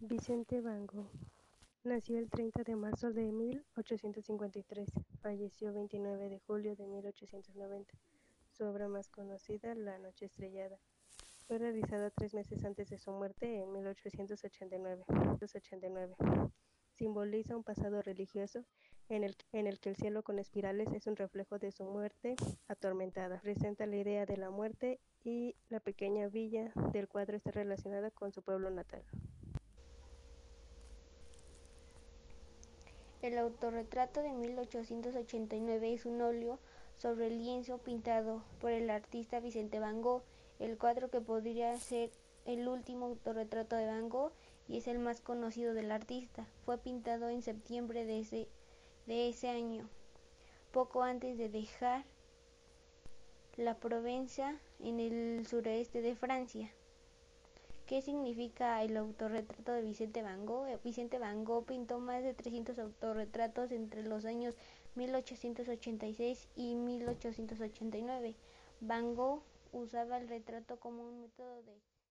Vicente Van Gogh nació el 30 de marzo de 1853, falleció 29 de julio de 1890. Su obra más conocida, La noche estrellada, fue realizada tres meses antes de su muerte en 1889. Simboliza un pasado religioso en el, en el que el cielo con espirales es un reflejo de su muerte atormentada. Presenta la idea de la muerte y la pequeña villa del cuadro está relacionada con su pueblo natal. El autorretrato de 1889 es un óleo sobre lienzo pintado por el artista Vicente Van Gogh, el cuadro que podría ser el último autorretrato de Van Gogh y es el más conocido del artista. Fue pintado en septiembre de ese, de ese año, poco antes de dejar la Provenza en el sureste de Francia. ¿Qué significa el autorretrato de Vicente Van Gogh? Vicente Van Gogh pintó más de 300 autorretratos entre los años 1886 y 1889. Van Gogh usaba el retrato como un método de